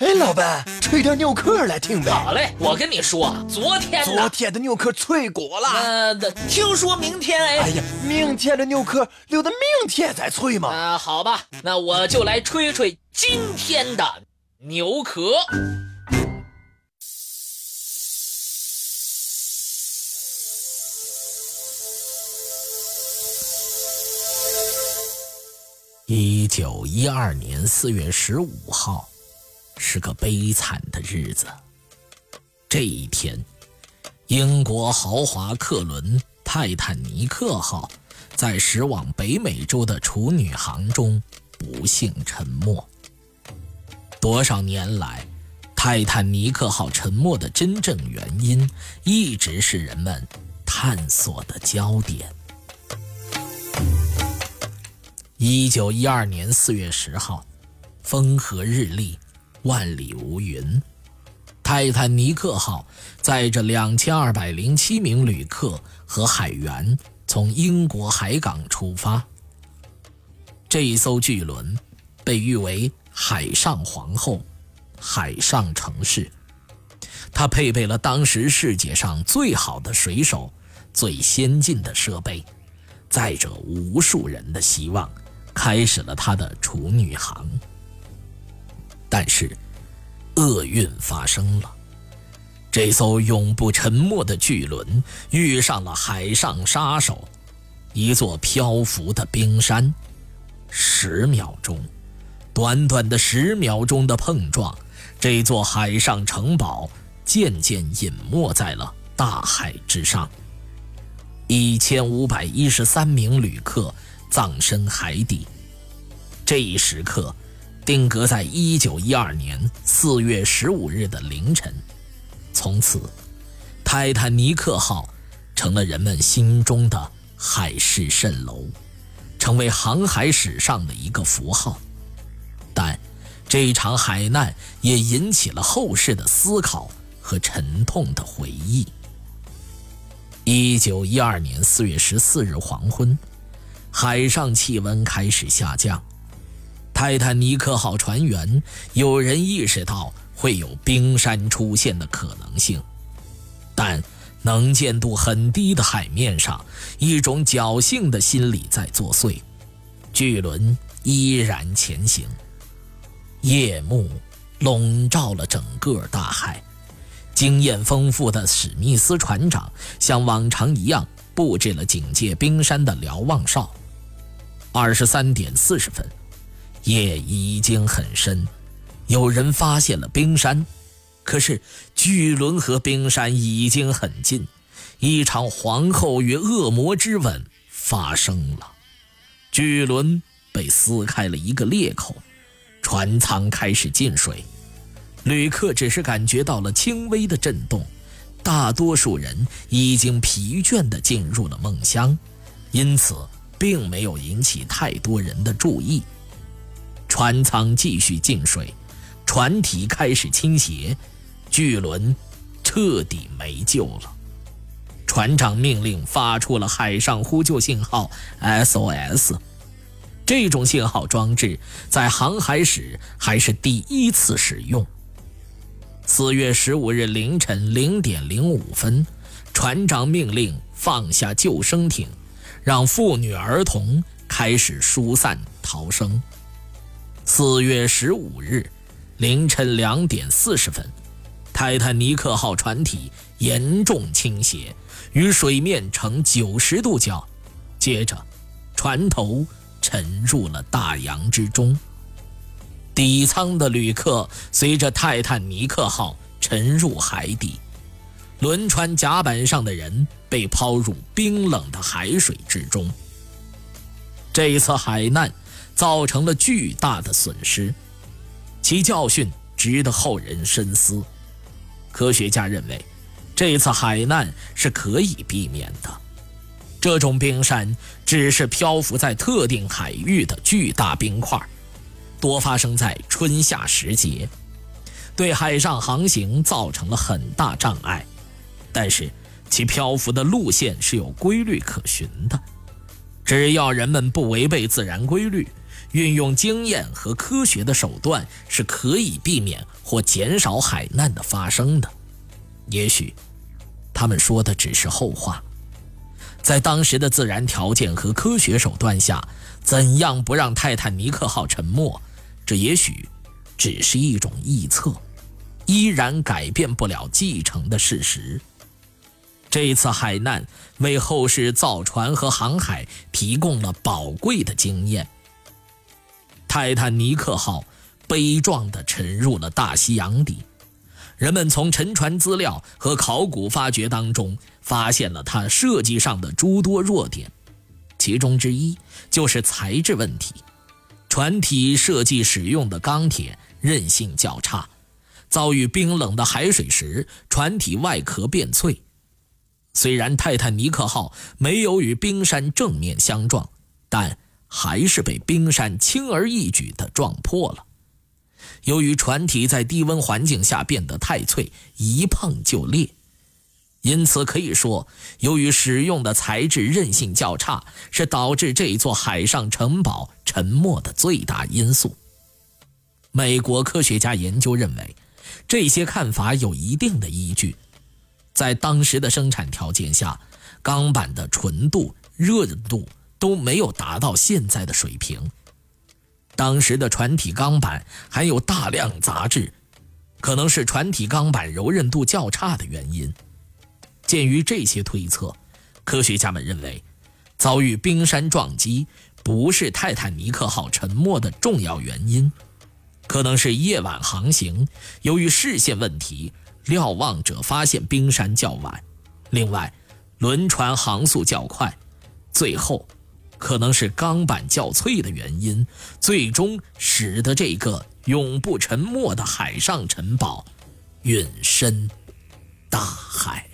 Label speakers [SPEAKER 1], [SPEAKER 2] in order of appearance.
[SPEAKER 1] 哎，老板，吹点牛壳来听呗。
[SPEAKER 2] 好嘞，我跟你说，昨天
[SPEAKER 1] 昨天的牛壳脆骨了。
[SPEAKER 2] 呃，听说明天哎。
[SPEAKER 1] 哎呀，明天的牛壳留到明天再吹嘛。
[SPEAKER 2] 啊，好吧，那我就来吹吹今天的牛壳。一九一二年四月十五号。是个悲惨的日子。这一天，英国豪华客轮泰坦尼克号在驶往北美洲的处女航中不幸沉没。多少年来，泰坦尼克号沉没的真正原因一直是人们探索的焦点。一九一二年四月十号，风和日丽。万里无云，泰坦尼克号载着两千二百零七名旅客和海员从英国海港出发。这一艘巨轮被誉为“海上皇后”、“海上城市”，它配备了当时世界上最好的水手、最先进的设备，载着无数人的希望，开始了它的处女航。但是，厄运发生了。这艘永不沉没的巨轮遇上了海上杀手——一座漂浮的冰山。十秒钟，短短的十秒钟的碰撞，这座海上城堡渐渐隐没在了大海之上。一千五百一十三名旅客葬身海底。这一时刻。定格在一九一二年四月十五日的凌晨，从此，泰坦尼克号成了人们心中的海市蜃楼，成为航海史上的一个符号。但，这场海难也引起了后世的思考和沉痛的回忆。一九一二年四月十四日黄昏，海上气温开始下降。泰坦尼克号船员有人意识到会有冰山出现的可能性，但能见度很低的海面上，一种侥幸的心理在作祟。巨轮依然前行，夜幕笼罩了整个大海。经验丰富的史密斯船长像往常一样布置了警戒冰山的瞭望哨。二十三点四十分。夜已经很深，有人发现了冰山，可是巨轮和冰山已经很近，一场皇后与恶魔之吻发生了。巨轮被撕开了一个裂口，船舱开始进水，旅客只是感觉到了轻微的震动，大多数人已经疲倦地进入了梦乡，因此并没有引起太多人的注意。船舱继续进水，船体开始倾斜，巨轮彻底没救了。船长命令发出了海上呼救信号 SOS。这种信号装置在航海史还是第一次使用。四月十五日凌晨零点零五分，船长命令放下救生艇，让妇女儿童开始疏散逃生。四月十五日凌晨两点四十分，泰坦尼克号船体严重倾斜，与水面呈九十度角，接着，船头沉入了大洋之中。底舱的旅客随着泰坦尼克号沉入海底，轮船甲板上的人被抛入冰冷的海水之中。这一次海难。造成了巨大的损失，其教训值得后人深思。科学家认为，这次海难是可以避免的。这种冰山只是漂浮在特定海域的巨大冰块，多发生在春夏时节，对海上航行造成了很大障碍。但是，其漂浮的路线是有规律可循的，只要人们不违背自然规律。运用经验和科学的手段是可以避免或减少海难的发生的。也许，他们说的只是后话。在当时的自然条件和科学手段下，怎样不让泰坦尼克号沉没，这也许只是一种臆测，依然改变不了继承的事实。这次海难为后世造船和航海提供了宝贵的经验。泰坦尼克号悲壮地沉入了大西洋底，人们从沉船资料和考古发掘当中发现了它设计上的诸多弱点，其中之一就是材质问题。船体设计使用的钢铁韧性较差，遭遇冰冷的海水时，船体外壳变脆。虽然泰坦尼克号没有与冰山正面相撞，但还是被冰山轻而易举地撞破了。由于船体在低温环境下变得太脆，一碰就裂，因此可以说，由于使用的材质韧性较差，是导致这座海上城堡沉没的最大因素。美国科学家研究认为，这些看法有一定的依据。在当时的生产条件下，钢板的纯度、热度都没有达到现在的水平。当时的船体钢板含有大量杂质，可能是船体钢板柔韧度较差的原因。鉴于这些推测，科学家们认为，遭遇冰山撞击不是泰坦尼克号沉没的重要原因，可能是夜晚航行，由于视线问题。瞭望者发现冰山较晚，另外，轮船航速较快，最后，可能是钢板较脆的原因，最终使得这个永不沉没的海上城堡陨身大海。